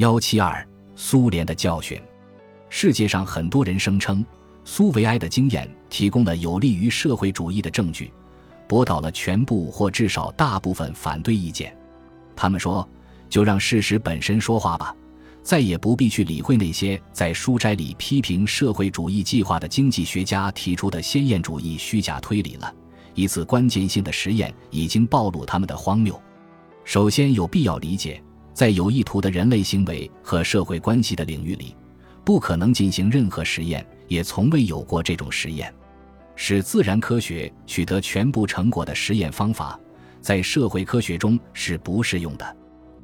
幺七二苏联的教训。世界上很多人声称，苏维埃的经验提供了有利于社会主义的证据，驳倒了全部或至少大部分反对意见。他们说：“就让事实本身说话吧，再也不必去理会那些在书斋里批评社会主义计划的经济学家提出的先验主义虚假推理了。一次关键性的实验已经暴露他们的荒谬。首先，有必要理解。”在有意图的人类行为和社会关系的领域里，不可能进行任何实验，也从未有过这种实验。使自然科学取得全部成果的实验方法，在社会科学中是不适用的。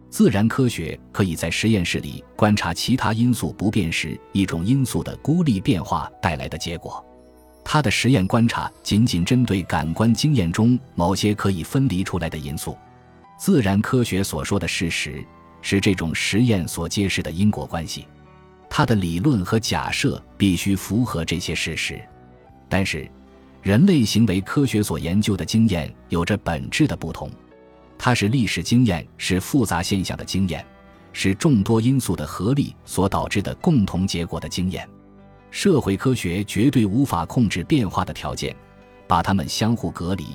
自然科学可以在实验室里观察其他因素不变时一种因素的孤立变化带来的结果。它的实验观察仅仅针对感官经验中某些可以分离出来的因素。自然科学所说的事实。是这种实验所揭示的因果关系，它的理论和假设必须符合这些事实。但是，人类行为科学所研究的经验有着本质的不同，它是历史经验，是复杂现象的经验，是众多因素的合力所导致的共同结果的经验。社会科学绝对无法控制变化的条件，把它们相互隔离，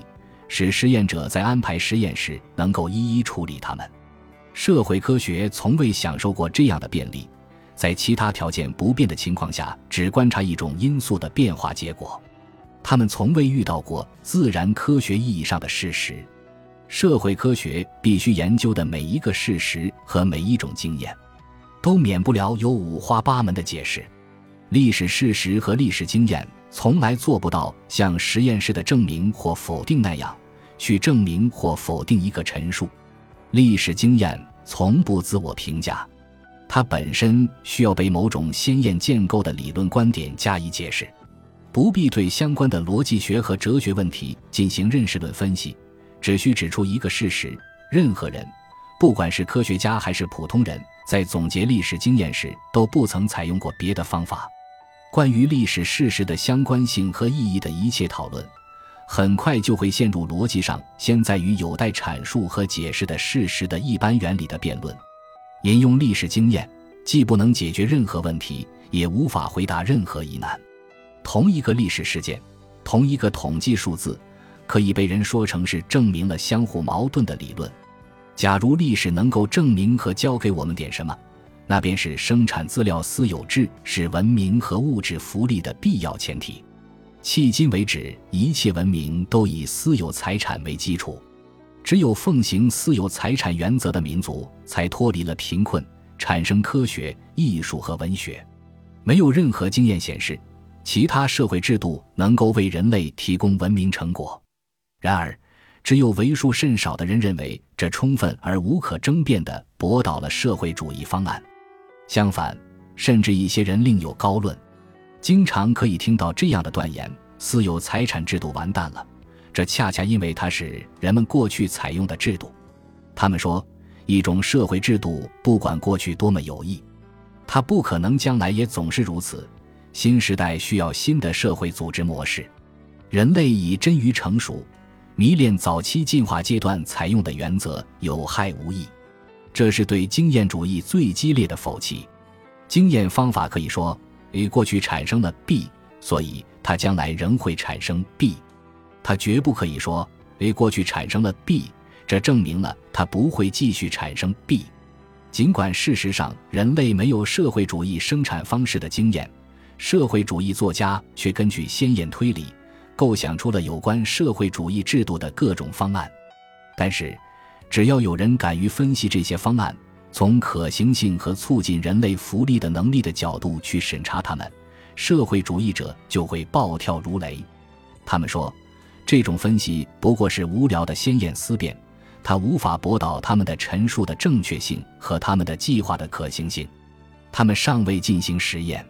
使实验者在安排实验时能够一一处理它们。社会科学从未享受过这样的便利，在其他条件不变的情况下，只观察一种因素的变化结果。他们从未遇到过自然科学意义上的事实。社会科学必须研究的每一个事实和每一种经验，都免不了有五花八门的解释。历史事实和历史经验从来做不到像实验室的证明或否定那样，去证明或否定一个陈述。历史经验从不自我评价，它本身需要被某种鲜艳建构的理论观点加以解释，不必对相关的逻辑学和哲学问题进行认识论分析，只需指出一个事实：任何人，不管是科学家还是普通人，在总结历史经验时都不曾采用过别的方法。关于历史事实的相关性和意义的一切讨论。很快就会陷入逻辑上先在于有待阐述和解释的事实的一般原理的辩论。引用历史经验，既不能解决任何问题，也无法回答任何疑难。同一个历史事件，同一个统计数字，可以被人说成是证明了相互矛盾的理论。假如历史能够证明和教给我们点什么，那便是生产资料私有制是文明和物质福利的必要前提。迄今为止，一切文明都以私有财产为基础。只有奉行私有财产原则的民族，才脱离了贫困，产生科学、艺术和文学。没有任何经验显示，其他社会制度能够为人类提供文明成果。然而，只有为数甚少的人认为这充分而无可争辩地驳倒了社会主义方案。相反，甚至一些人另有高论。经常可以听到这样的断言：私有财产制度完蛋了。这恰恰因为它是人们过去采用的制度。他们说，一种社会制度不管过去多么有益，它不可能将来也总是如此。新时代需要新的社会组织模式。人类已臻于成熟，迷恋早期进化阶段采用的原则有害无益。这是对经验主义最激烈的否弃。经验方法可以说。A 过去产生了 B，所以它将来仍会产生 B。它绝不可以说 A 过去产生了 B，这证明了它不会继续产生 B。尽管事实上人类没有社会主义生产方式的经验，社会主义作家却根据先验推理，构想出了有关社会主义制度的各种方案。但是，只要有人敢于分析这些方案，从可行性和促进人类福利的能力的角度去审查他们，社会主义者就会暴跳如雷。他们说，这种分析不过是无聊的先验思辨，它无法驳倒他们的陈述的正确性和他们的计划的可行性。他们尚未进行实验，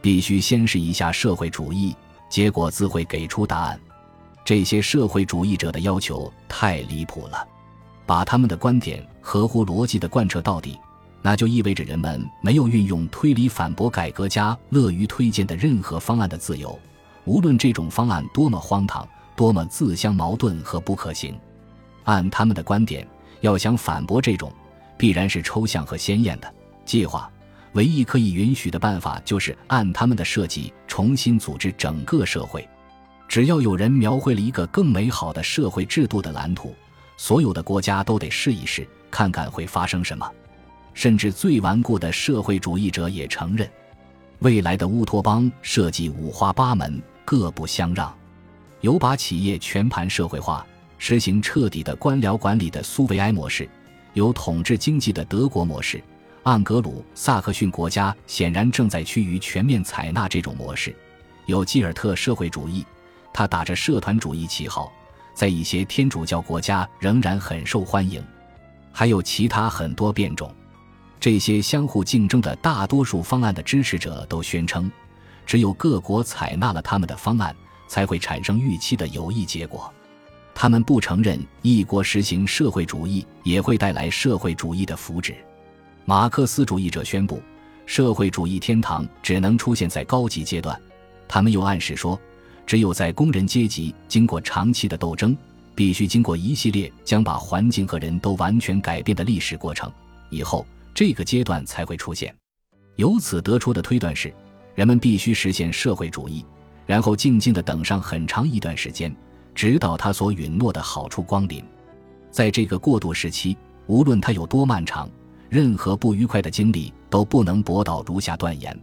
必须先试一下社会主义，结果自会给出答案。这些社会主义者的要求太离谱了。把他们的观点合乎逻辑的贯彻到底，那就意味着人们没有运用推理反驳改革家乐于推荐的任何方案的自由，无论这种方案多么荒唐、多么自相矛盾和不可行。按他们的观点，要想反驳这种，必然是抽象和鲜艳的，计划，唯一可以允许的办法就是按他们的设计重新组织整个社会。只要有人描绘了一个更美好的社会制度的蓝图，所有的国家都得试一试，看看会发生什么。甚至最顽固的社会主义者也承认，未来的乌托邦设计五花八门，各不相让。有把企业全盘社会化，实行彻底的官僚管理的苏维埃模式，有统治经济的德国模式。盎格鲁撒克逊国家显然正在趋于全面采纳这种模式。有基尔特社会主义，他打着社团主义旗号，在一些天主教国家仍然很受欢迎。还有其他很多变种。这些相互竞争的大多数方案的支持者都宣称，只有各国采纳了他们的方案，才会产生预期的有益结果。他们不承认一国实行社会主义也会带来社会主义的福祉。马克思主义者宣布，社会主义天堂只能出现在高级阶段。他们又暗示说，只有在工人阶级经过长期的斗争，必须经过一系列将把环境和人都完全改变的历史过程以后。这个阶段才会出现。由此得出的推断是，人们必须实现社会主义，然后静静地等上很长一段时间，直到他所允诺的好处光临。在这个过渡时期，无论它有多漫长，任何不愉快的经历都不能驳倒如下断言：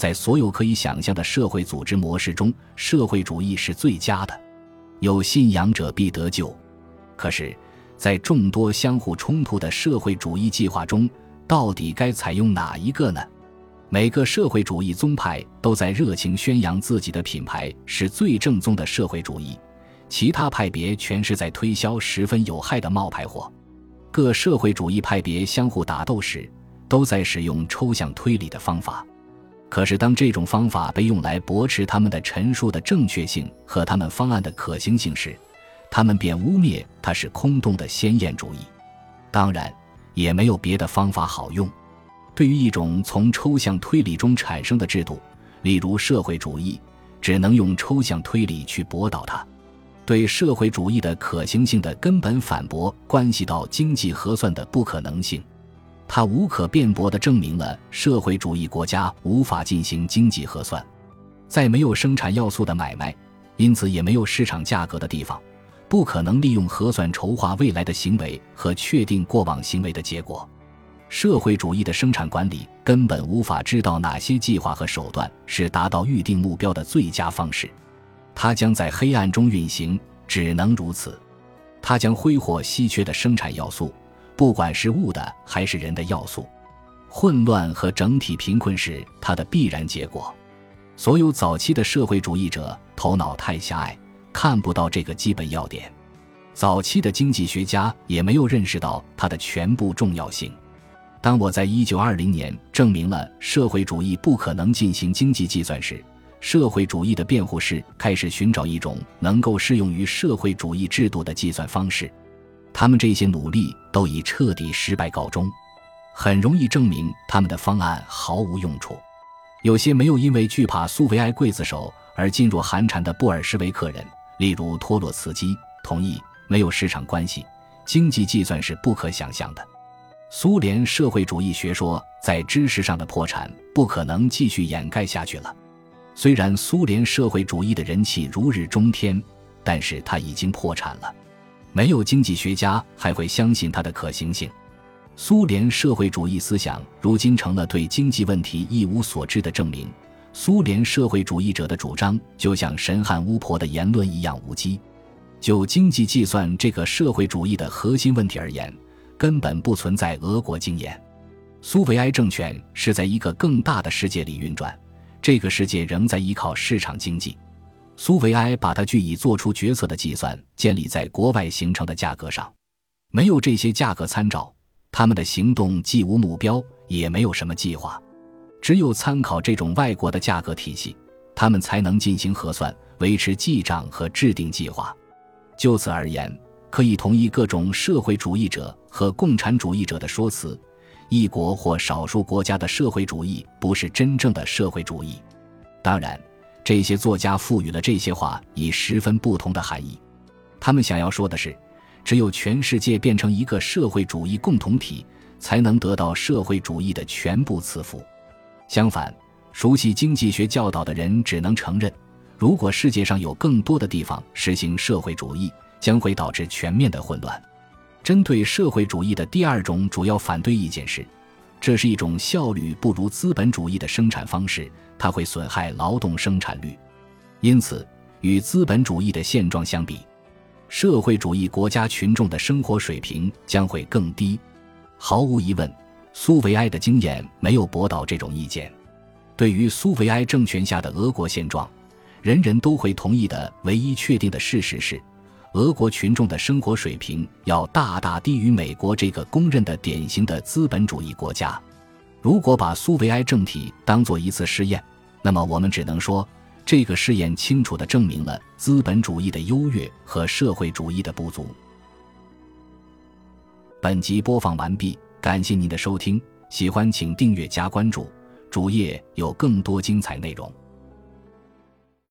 在所有可以想象的社会组织模式中，社会主义是最佳的。有信仰者必得救。可是，在众多相互冲突的社会主义计划中，到底该采用哪一个呢？每个社会主义宗派都在热情宣扬自己的品牌是最正宗的社会主义，其他派别全是在推销十分有害的冒牌货。各社会主义派别相互打斗时，都在使用抽象推理的方法。可是，当这种方法被用来驳斥他们的陈述的正确性和他们方案的可行性时，他们便污蔑它是空洞的先验主义。当然。也没有别的方法好用。对于一种从抽象推理中产生的制度，例如社会主义，只能用抽象推理去驳倒它。对社会主义的可行性的根本反驳，关系到经济核算的不可能性。它无可辩驳地证明了社会主义国家无法进行经济核算，在没有生产要素的买卖，因此也没有市场价格的地方。不可能利用核算筹划未来的行为和确定过往行为的结果。社会主义的生产管理根本无法知道哪些计划和手段是达到预定目标的最佳方式。它将在黑暗中运行，只能如此。它将挥霍稀缺的生产要素，不管是物的还是人的要素。混乱和整体贫困是它的必然结果。所有早期的社会主义者头脑太狭隘。看不到这个基本要点，早期的经济学家也没有认识到它的全部重要性。当我在一九二零年证明了社会主义不可能进行经济计算时，社会主义的辩护士开始寻找一种能够适用于社会主义制度的计算方式。他们这些努力都以彻底失败告终，很容易证明他们的方案毫无用处。有些没有因为惧怕苏维埃刽子手而噤若寒蝉的布尔什维克人。例如托洛茨基同意，没有市场关系，经济计算是不可想象的。苏联社会主义学说在知识上的破产不可能继续掩盖下去了。虽然苏联社会主义的人气如日中天，但是它已经破产了。没有经济学家还会相信它的可行性。苏联社会主义思想如今成了对经济问题一无所知的证明。苏联社会主义者的主张就像神汉巫婆的言论一样无稽。就经济计算这个社会主义的核心问题而言，根本不存在俄国经验。苏维埃政权是在一个更大的世界里运转，这个世界仍在依靠市场经济。苏维埃把它据以做出决策的计算建立在国外形成的价格上，没有这些价格参照，他们的行动既无目标，也没有什么计划。只有参考这种外国的价格体系，他们才能进行核算、维持记账和制定计划。就此而言，可以同意各种社会主义者和共产主义者的说辞：一国或少数国家的社会主义不是真正的社会主义。当然，这些作家赋予了这些话以十分不同的含义。他们想要说的是，只有全世界变成一个社会主义共同体。才能得到社会主义的全部赐福。相反，熟悉经济学教导的人只能承认，如果世界上有更多的地方实行社会主义，将会导致全面的混乱。针对社会主义的第二种主要反对意见是，这是一种效率不如资本主义的生产方式，它会损害劳动生产率。因此，与资本主义的现状相比，社会主义国家群众的生活水平将会更低。毫无疑问，苏维埃的经验没有驳倒这种意见。对于苏维埃政权下的俄国现状，人人都会同意的唯一确定的事实是。俄国群众的生活水平要大大低于美国这个公认的典型的资本主义国家。如果把苏维埃政体当做一次试验，那么我们只能说，这个试验清楚地证明了资本主义的优越和社会主义的不足。本集播放完毕，感谢您的收听，喜欢请订阅加关注，主页有更多精彩内容。